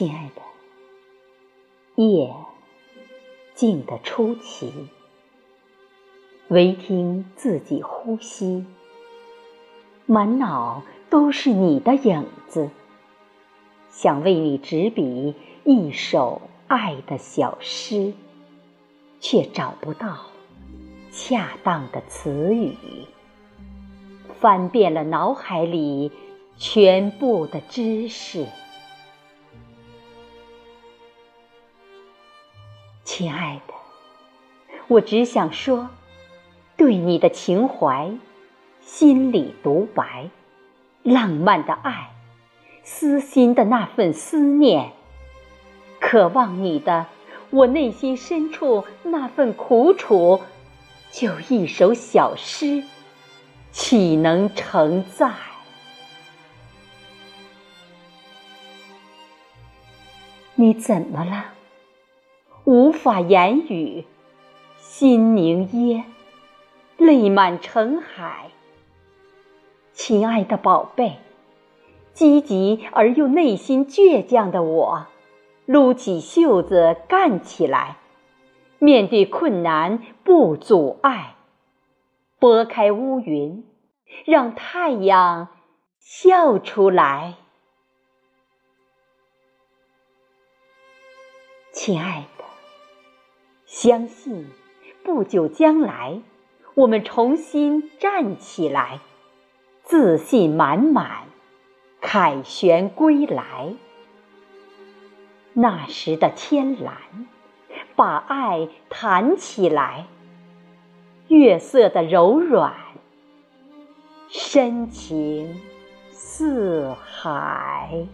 亲爱的，夜静得出奇，唯听自己呼吸，满脑都是你的影子，想为你执笔一首爱的小诗，却找不到恰当的词语，翻遍了脑海里全部的知识。亲爱的，我只想说，对你的情怀，心里独白，浪漫的爱，私心的那份思念，渴望你的，我内心深处那份苦楚，就一首小诗，岂能承载？你怎么了？无法言语，心凝噎，泪满成海。亲爱的宝贝，积极而又内心倔强的我，撸起袖子干起来，面对困难不阻碍，拨开乌云，让太阳笑出来。亲爱的。相信，不久将来，我们重新站起来，自信满满，凯旋归来。那时的天蓝，把爱弹起来；月色的柔软，深情似海。